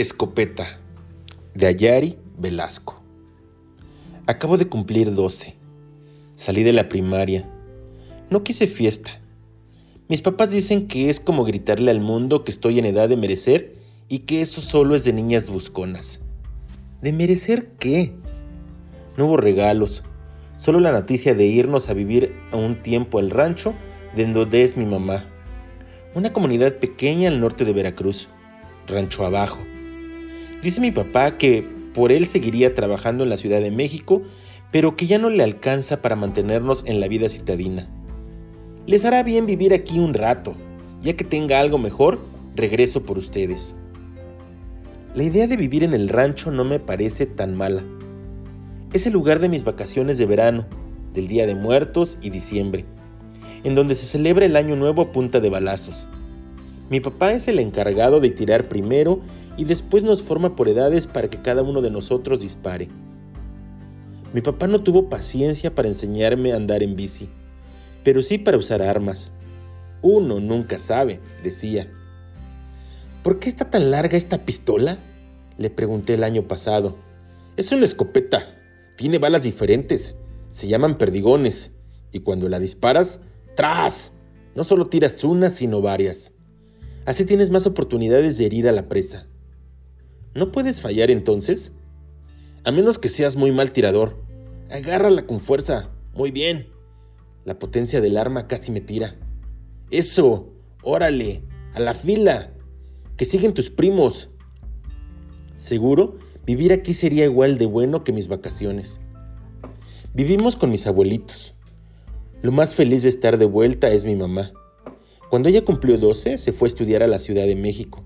Escopeta de Ayari Velasco. Acabo de cumplir 12. Salí de la primaria. No quise fiesta. Mis papás dicen que es como gritarle al mundo que estoy en edad de merecer y que eso solo es de niñas busconas. ¿De merecer qué? No hubo regalos, solo la noticia de irnos a vivir a un tiempo al rancho de donde es mi mamá. Una comunidad pequeña al norte de Veracruz, rancho abajo. Dice mi papá que por él seguiría trabajando en la Ciudad de México, pero que ya no le alcanza para mantenernos en la vida citadina. Les hará bien vivir aquí un rato. Ya que tenga algo mejor, regreso por ustedes. La idea de vivir en el rancho no me parece tan mala. Es el lugar de mis vacaciones de verano, del Día de Muertos y diciembre, en donde se celebra el Año Nuevo a punta de balazos. Mi papá es el encargado de tirar primero y después nos forma por edades para que cada uno de nosotros dispare. Mi papá no tuvo paciencia para enseñarme a andar en bici, pero sí para usar armas. Uno nunca sabe, decía. ¿Por qué está tan larga esta pistola? Le pregunté el año pasado. Es una escopeta. Tiene balas diferentes. Se llaman perdigones. Y cuando la disparas, ¡tras! No solo tiras una, sino varias. Así tienes más oportunidades de herir a la presa. ¿No puedes fallar entonces? A menos que seas muy mal tirador. Agárrala con fuerza. Muy bien. La potencia del arma casi me tira. Eso. Órale. A la fila. Que siguen tus primos. Seguro, vivir aquí sería igual de bueno que mis vacaciones. Vivimos con mis abuelitos. Lo más feliz de estar de vuelta es mi mamá. Cuando ella cumplió 12, se fue a estudiar a la Ciudad de México.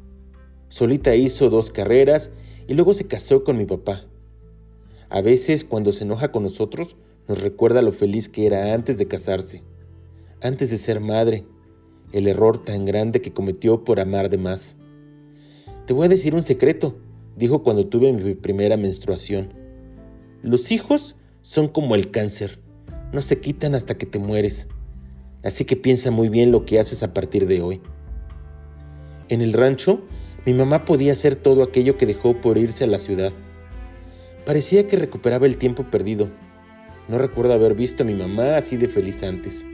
Solita hizo dos carreras y luego se casó con mi papá. A veces cuando se enoja con nosotros nos recuerda lo feliz que era antes de casarse, antes de ser madre, el error tan grande que cometió por amar de más. Te voy a decir un secreto, dijo cuando tuve mi primera menstruación. Los hijos son como el cáncer, no se quitan hasta que te mueres. Así que piensa muy bien lo que haces a partir de hoy. En el rancho mi mamá podía hacer todo aquello que dejó por irse a la ciudad. Parecía que recuperaba el tiempo perdido. No recuerdo haber visto a mi mamá así de feliz antes.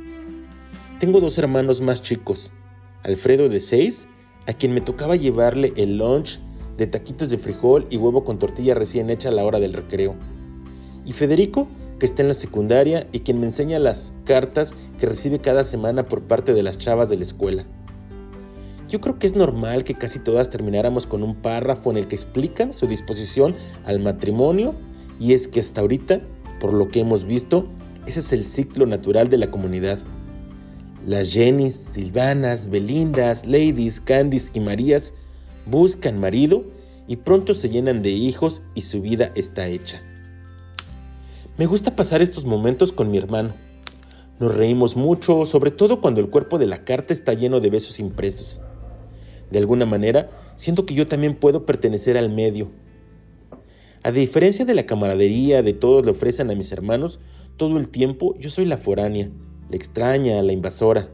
Tengo dos hermanos más chicos, Alfredo de 6, a quien me tocaba llevarle el lunch de taquitos de frijol y huevo con tortilla recién hecha a la hora del recreo. Y Federico, que está en la secundaria y quien me enseña las cartas que recibe cada semana por parte de las chavas de la escuela. Yo creo que es normal que casi todas termináramos con un párrafo en el que explican su disposición al matrimonio y es que hasta ahorita, por lo que hemos visto, ese es el ciclo natural de la comunidad. Las Jennys, Silvanas, Belindas, Ladies, Candys y Marías buscan marido y pronto se llenan de hijos y su vida está hecha. Me gusta pasar estos momentos con mi hermano. Nos reímos mucho, sobre todo cuando el cuerpo de la carta está lleno de besos impresos. De alguna manera, siento que yo también puedo pertenecer al medio. A diferencia de la camaradería de todos le ofrecen a mis hermanos, todo el tiempo yo soy la foránea, la extraña, la invasora.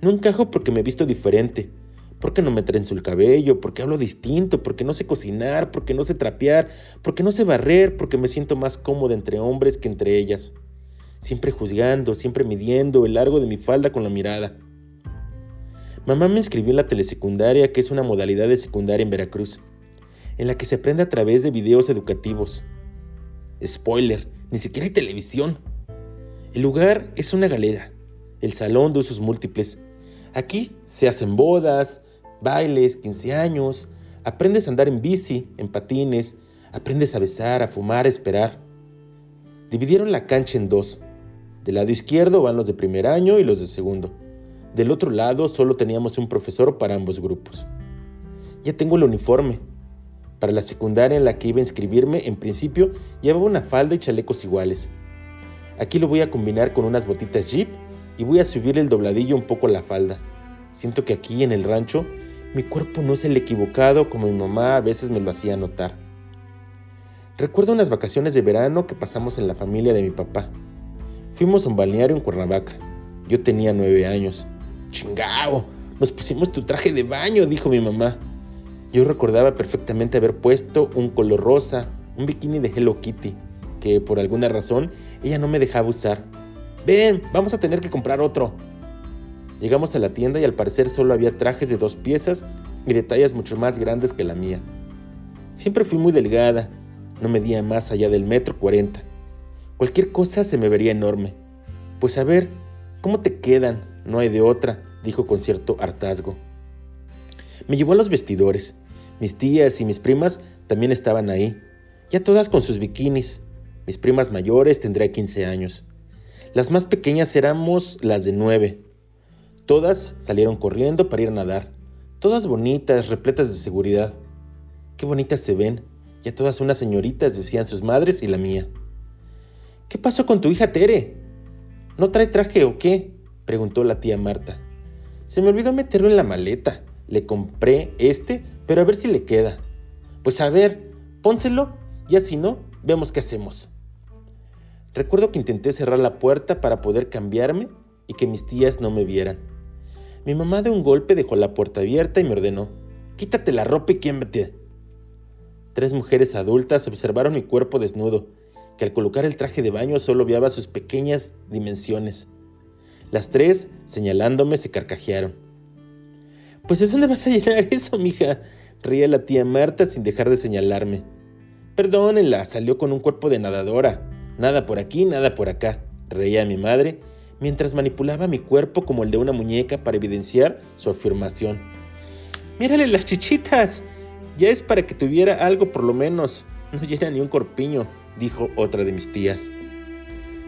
No encajo porque me visto diferente, porque no me trenzo el cabello, porque hablo distinto, porque no sé cocinar, porque no sé trapear, porque no sé barrer, porque me siento más cómoda entre hombres que entre ellas. Siempre juzgando, siempre midiendo el largo de mi falda con la mirada. Mamá me inscribió en la telesecundaria, que es una modalidad de secundaria en Veracruz, en la que se aprende a través de videos educativos. Spoiler, ni siquiera hay televisión. El lugar es una galera, el salón de usos múltiples. Aquí se hacen bodas, bailes, 15 años, aprendes a andar en bici, en patines, aprendes a besar, a fumar, a esperar. Dividieron la cancha en dos. Del lado izquierdo van los de primer año y los de segundo. Del otro lado solo teníamos un profesor para ambos grupos. Ya tengo el uniforme. Para la secundaria en la que iba a inscribirme, en principio llevaba una falda y chalecos iguales. Aquí lo voy a combinar con unas botitas Jeep y voy a subir el dobladillo un poco a la falda. Siento que aquí en el rancho mi cuerpo no es el equivocado como mi mamá a veces me lo hacía notar. Recuerdo unas vacaciones de verano que pasamos en la familia de mi papá. Fuimos a un balneario en Cuernavaca. Yo tenía nueve años. Chingao, nos pusimos tu traje de baño, dijo mi mamá. Yo recordaba perfectamente haber puesto un color rosa, un bikini de Hello Kitty, que por alguna razón ella no me dejaba usar. Ven, vamos a tener que comprar otro. Llegamos a la tienda y al parecer solo había trajes de dos piezas y de tallas mucho más grandes que la mía. Siempre fui muy delgada, no medía más allá del metro cuarenta. Cualquier cosa se me vería enorme. Pues a ver, ¿cómo te quedan? No hay de otra, dijo con cierto hartazgo. Me llevó a los vestidores. Mis tías y mis primas también estaban ahí, ya todas con sus bikinis. Mis primas mayores tendría 15 años. Las más pequeñas éramos las de 9. Todas salieron corriendo para ir a nadar, todas bonitas, repletas de seguridad. Qué bonitas se ven, ya todas unas señoritas, decían sus madres y la mía. ¿Qué pasó con tu hija Tere? ¿No trae traje o qué? Preguntó la tía Marta. Se me olvidó meterlo en la maleta. Le compré este, pero a ver si le queda. Pues a ver, pónselo y así no, vemos qué hacemos. Recuerdo que intenté cerrar la puerta para poder cambiarme y que mis tías no me vieran. Mi mamá de un golpe dejó la puerta abierta y me ordenó, quítate la ropa y quiémbate. Tres mujeres adultas observaron mi cuerpo desnudo, que al colocar el traje de baño solo viaba sus pequeñas dimensiones. Las tres, señalándome, se carcajearon. Pues ¿de dónde vas a llenar eso, mija? Ría la tía Marta sin dejar de señalarme. Perdónenla, salió con un cuerpo de nadadora. Nada por aquí, nada por acá, reía mi madre, mientras manipulaba mi cuerpo como el de una muñeca para evidenciar su afirmación. Mírale las chichitas. Ya es para que tuviera algo por lo menos. No llena ni un corpiño, dijo otra de mis tías.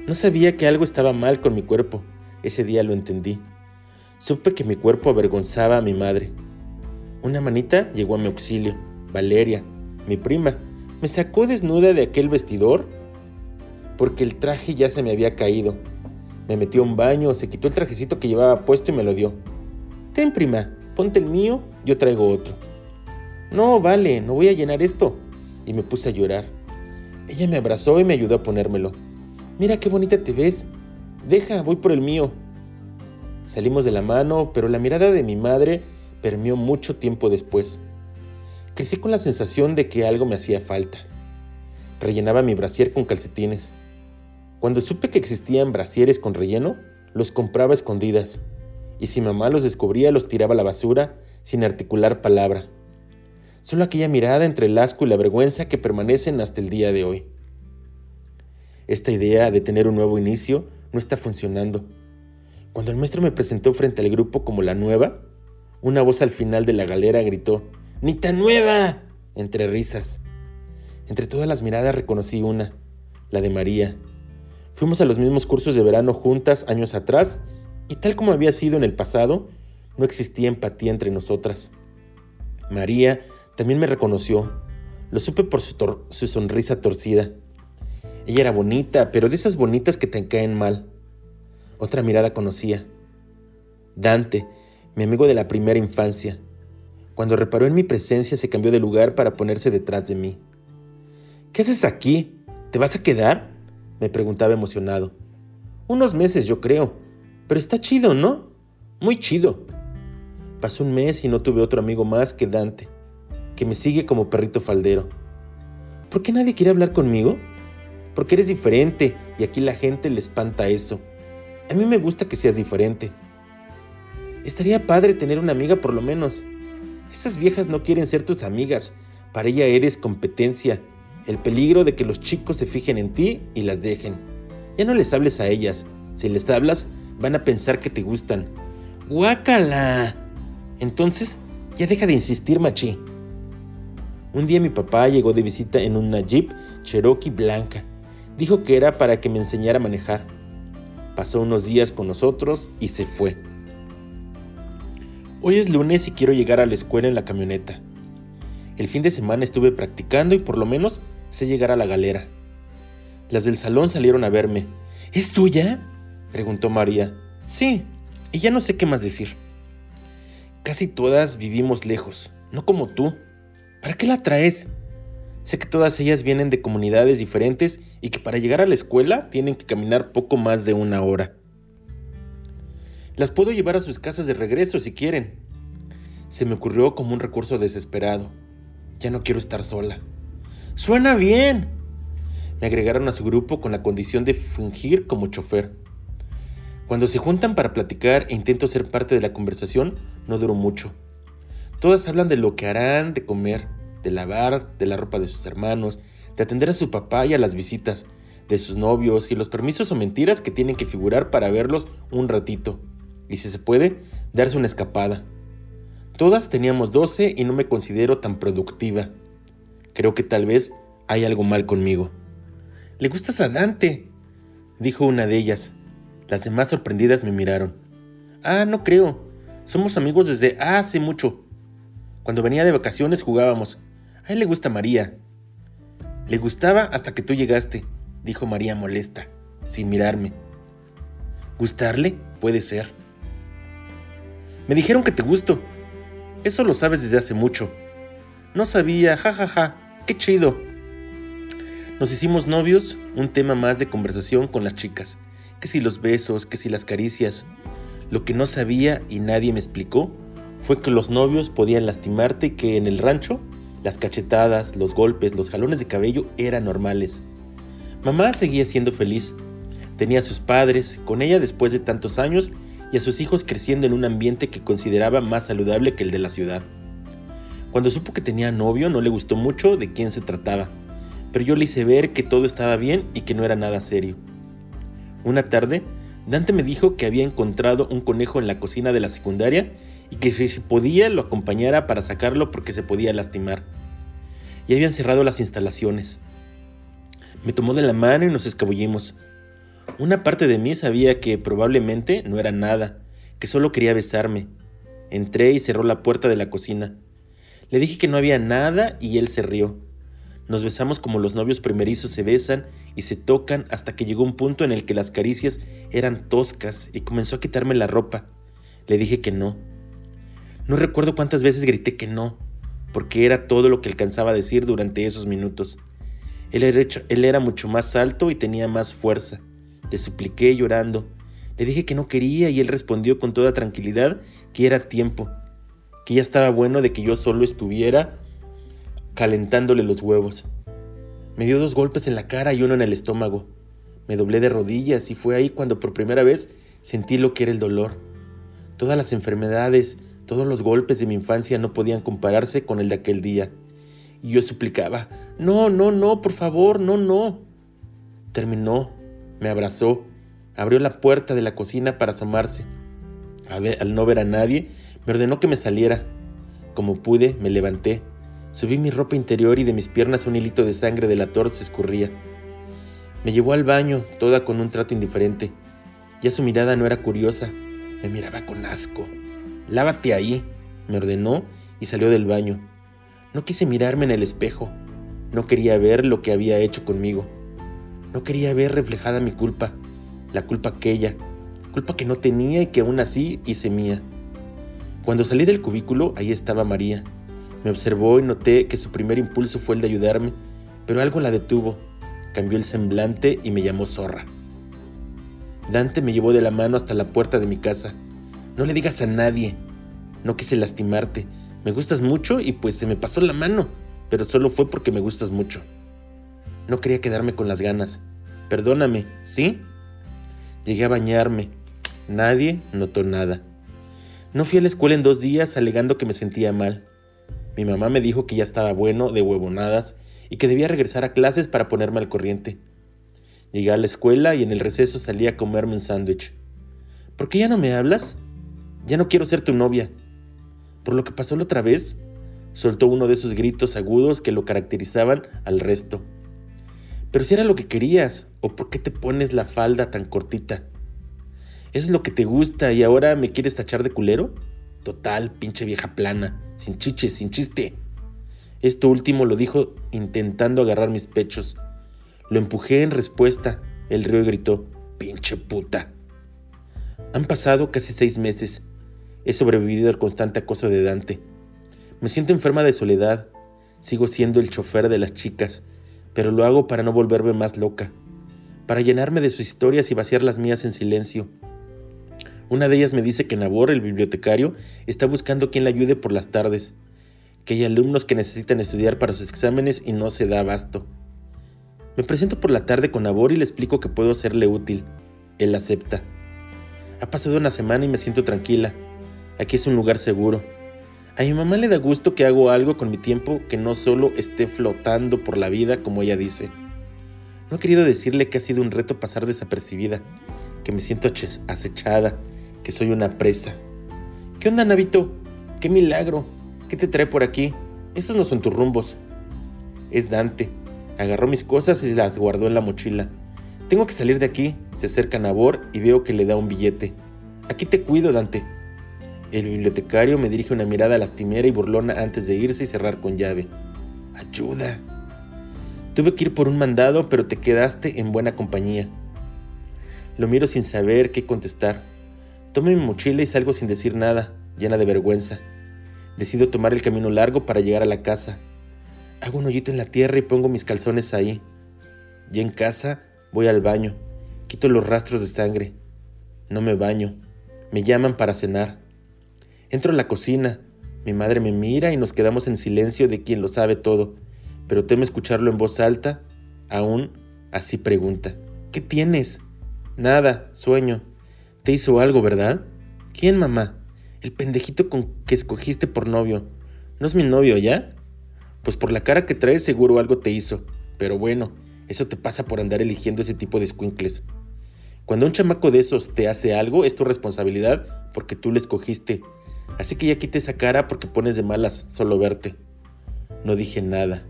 No sabía que algo estaba mal con mi cuerpo. Ese día lo entendí. Supe que mi cuerpo avergonzaba a mi madre. Una manita llegó a mi auxilio, Valeria, mi prima, me sacó desnuda de aquel vestidor porque el traje ya se me había caído. Me metió un baño, se quitó el trajecito que llevaba puesto y me lo dio. Ten, prima, ponte el mío, yo traigo otro. No, vale, no voy a llenar esto. Y me puse a llorar. Ella me abrazó y me ayudó a ponérmelo. Mira qué bonita te ves. Deja, voy por el mío. Salimos de la mano, pero la mirada de mi madre permeó mucho tiempo después. Crecí con la sensación de que algo me hacía falta. Rellenaba mi brasier con calcetines. Cuando supe que existían brasieres con relleno, los compraba escondidas, y si mamá los descubría los tiraba a la basura sin articular palabra. Solo aquella mirada entre el asco y la vergüenza que permanecen hasta el día de hoy. Esta idea de tener un nuevo inicio no está funcionando. Cuando el maestro me presentó frente al grupo como la nueva, una voz al final de la galera gritó, ¡Ni tan nueva! entre risas. Entre todas las miradas reconocí una, la de María. Fuimos a los mismos cursos de verano juntas años atrás y tal como había sido en el pasado, no existía empatía entre nosotras. María también me reconoció. Lo supe por su, su sonrisa torcida. Ella era bonita, pero de esas bonitas que te caen mal. Otra mirada conocía. Dante, mi amigo de la primera infancia. Cuando reparó en mi presencia se cambió de lugar para ponerse detrás de mí. ¿Qué haces aquí? ¿Te vas a quedar? me preguntaba emocionado. Unos meses, yo creo. Pero está chido, ¿no? Muy chido. Pasó un mes y no tuve otro amigo más que Dante, que me sigue como perrito faldero. ¿Por qué nadie quiere hablar conmigo? Porque eres diferente y aquí la gente le espanta eso. A mí me gusta que seas diferente. Estaría padre tener una amiga por lo menos. Esas viejas no quieren ser tus amigas. Para ella eres competencia. El peligro de que los chicos se fijen en ti y las dejen. Ya no les hables a ellas. Si les hablas, van a pensar que te gustan. ¡Guácala! Entonces, ya deja de insistir, machi. Un día mi papá llegó de visita en una Jeep Cherokee blanca. Dijo que era para que me enseñara a manejar pasó unos días con nosotros y se fue. Hoy es lunes y quiero llegar a la escuela en la camioneta. El fin de semana estuve practicando y por lo menos sé llegar a la galera. Las del salón salieron a verme. ¿Es tuya? preguntó María. Sí, y ya no sé qué más decir. Casi todas vivimos lejos, no como tú. ¿Para qué la traes? Sé que todas ellas vienen de comunidades diferentes y que para llegar a la escuela tienen que caminar poco más de una hora. Las puedo llevar a sus casas de regreso si quieren. se me ocurrió como un recurso desesperado. Ya no quiero estar sola. Suena bien. Me agregaron a su grupo con la condición de fingir como chofer. Cuando se juntan para platicar e intento ser parte de la conversación, no duró mucho. Todas hablan de lo que harán de comer, de lavar, de la ropa de sus hermanos, de atender a su papá y a las visitas, de sus novios y los permisos o mentiras que tienen que figurar para verlos un ratito. Y si se puede, darse una escapada. Todas teníamos 12 y no me considero tan productiva. Creo que tal vez hay algo mal conmigo. Le gustas a Dante, dijo una de ellas. Las demás sorprendidas me miraron. Ah, no creo. Somos amigos desde hace mucho. Cuando venía de vacaciones jugábamos. A él le gusta María. Le gustaba hasta que tú llegaste, dijo María molesta, sin mirarme. ¿Gustarle? Puede ser. Me dijeron que te gusto, eso lo sabes desde hace mucho. No sabía, jajaja, ja, ja. qué chido. Nos hicimos novios, un tema más de conversación con las chicas. Que si los besos, que si las caricias. Lo que no sabía y nadie me explicó fue que los novios podían lastimarte y que en el rancho las cachetadas, los golpes, los jalones de cabello eran normales. Mamá seguía siendo feliz. Tenía a sus padres, con ella después de tantos años, y a sus hijos creciendo en un ambiente que consideraba más saludable que el de la ciudad. Cuando supo que tenía novio no le gustó mucho de quién se trataba, pero yo le hice ver que todo estaba bien y que no era nada serio. Una tarde, Dante me dijo que había encontrado un conejo en la cocina de la secundaria y que si podía lo acompañara para sacarlo porque se podía lastimar. Y habían cerrado las instalaciones. Me tomó de la mano y nos escabullimos. Una parte de mí sabía que probablemente no era nada, que solo quería besarme. Entré y cerró la puerta de la cocina. Le dije que no había nada y él se rió. Nos besamos como los novios primerizos se besan y se tocan hasta que llegó un punto en el que las caricias eran toscas y comenzó a quitarme la ropa. Le dije que no. No recuerdo cuántas veces grité que no, porque era todo lo que alcanzaba a decir durante esos minutos. Él era, mucho más alto y tenía más fuerza. Le supliqué llorando. Le dije que no quería y él respondió con toda tranquilidad que era tiempo, que ya estaba bueno de que yo solo estuviera calentándole los huevos. Me dio dos golpes en la cara y uno en el estómago. Me doblé de rodillas y fue ahí cuando por primera vez sentí lo que era el dolor. Todas las enfermedades, todos los golpes de mi infancia no podían compararse con el de aquel día. Y yo suplicaba, no, no, no, por favor, no, no. Terminó, me abrazó, abrió la puerta de la cocina para asomarse. al no ver a nadie, me ordenó que me saliera. Como pude, me levanté. Subí mi ropa interior y de mis piernas un hilito de sangre de la tor se escurría. Me llevó al baño, toda con un trato indiferente. Ya su mirada no era curiosa, me miraba con asco. Lávate ahí, me ordenó y salió del baño. No quise mirarme en el espejo. No quería ver lo que había hecho conmigo. No quería ver reflejada mi culpa, la culpa aquella, culpa que no tenía y que aún así hice mía. Cuando salí del cubículo, ahí estaba María. Me observó y noté que su primer impulso fue el de ayudarme, pero algo la detuvo. Cambió el semblante y me llamó zorra. Dante me llevó de la mano hasta la puerta de mi casa. No le digas a nadie. No quise lastimarte. Me gustas mucho y pues se me pasó la mano, pero solo fue porque me gustas mucho. No quería quedarme con las ganas. Perdóname, ¿sí? Llegué a bañarme. Nadie notó nada. No fui a la escuela en dos días alegando que me sentía mal. Mi mamá me dijo que ya estaba bueno de huevonadas y que debía regresar a clases para ponerme al corriente. Llegué a la escuela y en el receso salí a comerme un sándwich. ¿Por qué ya no me hablas? Ya no quiero ser tu novia. ¿Por lo que pasó la otra vez? Soltó uno de esos gritos agudos que lo caracterizaban al resto. Pero si era lo que querías, ¿o por qué te pones la falda tan cortita? ¿Eso es lo que te gusta y ahora me quieres tachar de culero? Total, pinche vieja plana, sin chiche, sin chiste. Esto último lo dijo intentando agarrar mis pechos. Lo empujé en respuesta. El río gritó, pinche puta. Han pasado casi seis meses. He sobrevivido al constante acoso de Dante. Me siento enferma de soledad. Sigo siendo el chofer de las chicas pero lo hago para no volverme más loca, para llenarme de sus historias y vaciar las mías en silencio. Una de ellas me dice que Nabor, el bibliotecario, está buscando quien le ayude por las tardes, que hay alumnos que necesitan estudiar para sus exámenes y no se da abasto. Me presento por la tarde con Nabor y le explico que puedo serle útil. Él acepta. Ha pasado una semana y me siento tranquila. Aquí es un lugar seguro. A mi mamá le da gusto que hago algo con mi tiempo que no solo esté flotando por la vida como ella dice. No he querido decirle que ha sido un reto pasar desapercibida, que me siento acechada, que soy una presa. ¿Qué onda, Navito? ¡Qué milagro! ¿Qué te trae por aquí? Esos no son tus rumbos. Es Dante. Agarró mis cosas y las guardó en la mochila. Tengo que salir de aquí. Se acerca Nabor y veo que le da un billete. Aquí te cuido, Dante. El bibliotecario me dirige una mirada lastimera y burlona antes de irse y cerrar con llave. Ayuda. Tuve que ir por un mandado, pero te quedaste en buena compañía. Lo miro sin saber qué contestar. Tomo mi mochila y salgo sin decir nada, llena de vergüenza. Decido tomar el camino largo para llegar a la casa. Hago un hoyito en la tierra y pongo mis calzones ahí. Ya en casa, voy al baño. Quito los rastros de sangre. No me baño. Me llaman para cenar. Entro a la cocina. Mi madre me mira y nos quedamos en silencio de quien lo sabe todo pero teme escucharlo en voz alta, aún así pregunta, ¿qué tienes? Nada, sueño. Te hizo algo, ¿verdad? ¿Quién, mamá? El pendejito con que escogiste por novio. ¿No es mi novio ya? Pues por la cara que traes seguro algo te hizo. Pero bueno, eso te pasa por andar eligiendo ese tipo de squinkles. Cuando un chamaco de esos te hace algo, es tu responsabilidad porque tú le escogiste. Así que ya quite esa cara porque pones de malas solo verte. No dije nada.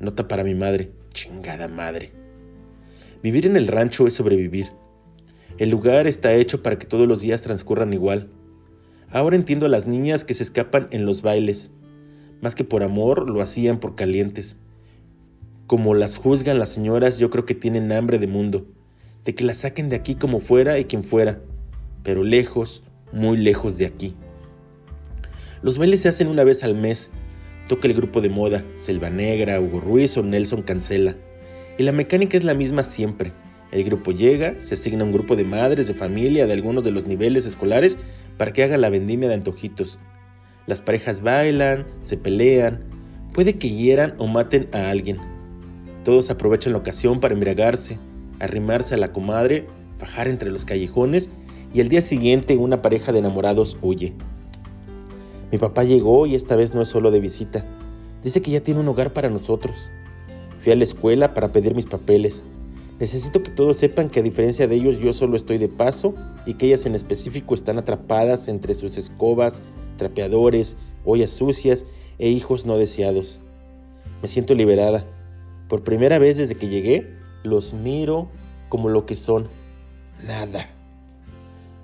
Nota para mi madre. Chingada madre. Vivir en el rancho es sobrevivir. El lugar está hecho para que todos los días transcurran igual. Ahora entiendo a las niñas que se escapan en los bailes. Más que por amor, lo hacían por calientes. Como las juzgan las señoras, yo creo que tienen hambre de mundo. De que las saquen de aquí como fuera y quien fuera. Pero lejos, muy lejos de aquí. Los bailes se hacen una vez al mes Toca el grupo de moda, Selva Negra, Hugo Ruiz o Nelson Cancela. Y la mecánica es la misma siempre. El grupo llega, se asigna un grupo de madres de familia de algunos de los niveles escolares para que haga la vendimia de antojitos. Las parejas bailan, se pelean, puede que hieran o maten a alguien. Todos aprovechan la ocasión para embriagarse, arrimarse a la comadre, fajar entre los callejones y el día siguiente una pareja de enamorados huye. Mi papá llegó y esta vez no es solo de visita. Dice que ya tiene un hogar para nosotros. Fui a la escuela para pedir mis papeles. Necesito que todos sepan que a diferencia de ellos yo solo estoy de paso y que ellas en específico están atrapadas entre sus escobas, trapeadores, ollas sucias e hijos no deseados. Me siento liberada. Por primera vez desde que llegué, los miro como lo que son. Nada.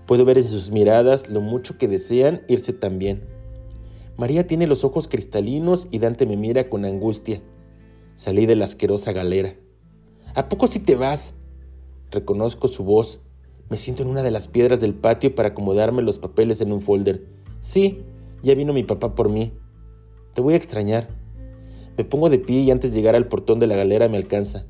Puedo ver en sus miradas lo mucho que desean irse también. María tiene los ojos cristalinos y Dante me mira con angustia. Salí de la asquerosa galera. ¿A poco si te vas? Reconozco su voz. Me siento en una de las piedras del patio para acomodarme los papeles en un folder. Sí, ya vino mi papá por mí. Te voy a extrañar. Me pongo de pie y antes de llegar al portón de la galera me alcanza.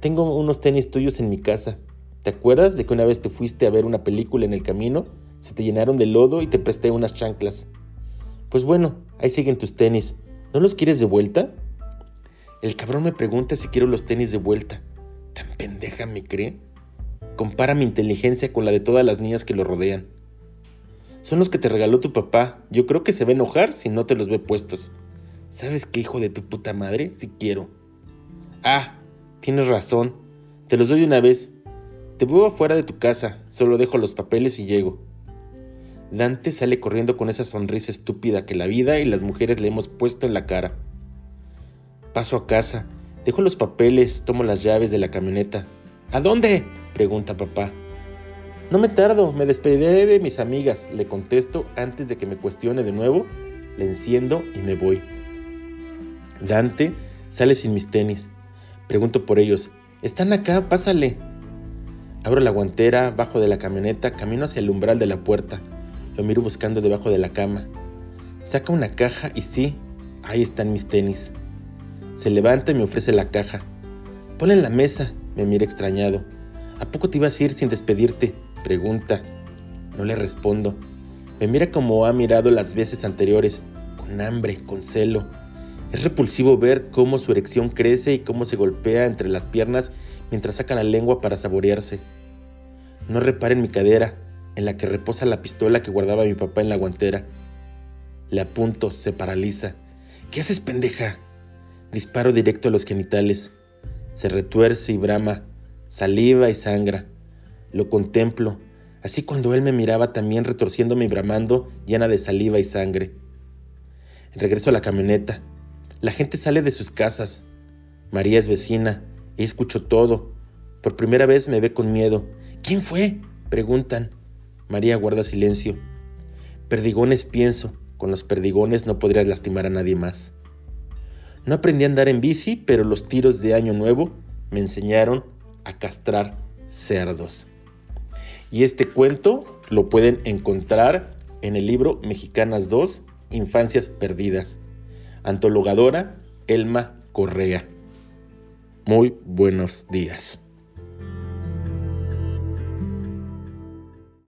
Tengo unos tenis tuyos en mi casa. ¿Te acuerdas de que una vez te fuiste a ver una película en el camino? Se te llenaron de lodo y te presté unas chanclas. Pues bueno, ahí siguen tus tenis. ¿No los quieres de vuelta? El cabrón me pregunta si quiero los tenis de vuelta. ¿Tan pendeja me cree? Compara mi inteligencia con la de todas las niñas que lo rodean. Son los que te regaló tu papá. Yo creo que se va a enojar si no te los ve puestos. ¿Sabes qué, hijo de tu puta madre? Si quiero. Ah, tienes razón. Te los doy una vez. Te veo afuera de tu casa. Solo dejo los papeles y llego. Dante sale corriendo con esa sonrisa estúpida que la vida y las mujeres le hemos puesto en la cara. Paso a casa, dejo los papeles, tomo las llaves de la camioneta. ¿A dónde? pregunta papá. No me tardo, me despediré de mis amigas, le contesto antes de que me cuestione de nuevo, le enciendo y me voy. Dante sale sin mis tenis. Pregunto por ellos. ¿Están acá? Pásale. Abro la guantera, bajo de la camioneta, camino hacia el umbral de la puerta. Lo miro buscando debajo de la cama. Saca una caja y sí, ahí están mis tenis. Se levanta y me ofrece la caja. Ponla en la mesa, me mira extrañado. ¿A poco te ibas a ir sin despedirte? Pregunta. No le respondo. Me mira como ha mirado las veces anteriores, con hambre, con celo. Es repulsivo ver cómo su erección crece y cómo se golpea entre las piernas mientras saca la lengua para saborearse. No repara en mi cadera, en la que reposa la pistola que guardaba mi papá en la guantera. Le apunto, se paraliza. ¿Qué haces, pendeja? Disparo directo a los genitales. Se retuerce y brama, saliva y sangra. Lo contemplo, así cuando él me miraba también retorciéndome y bramando, llena de saliva y sangre. Regreso a la camioneta. La gente sale de sus casas. María es vecina. y escucho todo. Por primera vez me ve con miedo. ¿Quién fue? preguntan. María guarda silencio. Perdigones pienso. Con los perdigones no podrías lastimar a nadie más. No aprendí a andar en bici, pero los tiros de Año Nuevo me enseñaron a castrar cerdos. Y este cuento lo pueden encontrar en el libro Mexicanas 2, Infancias Perdidas. Antologadora Elma Correa. Muy buenos días.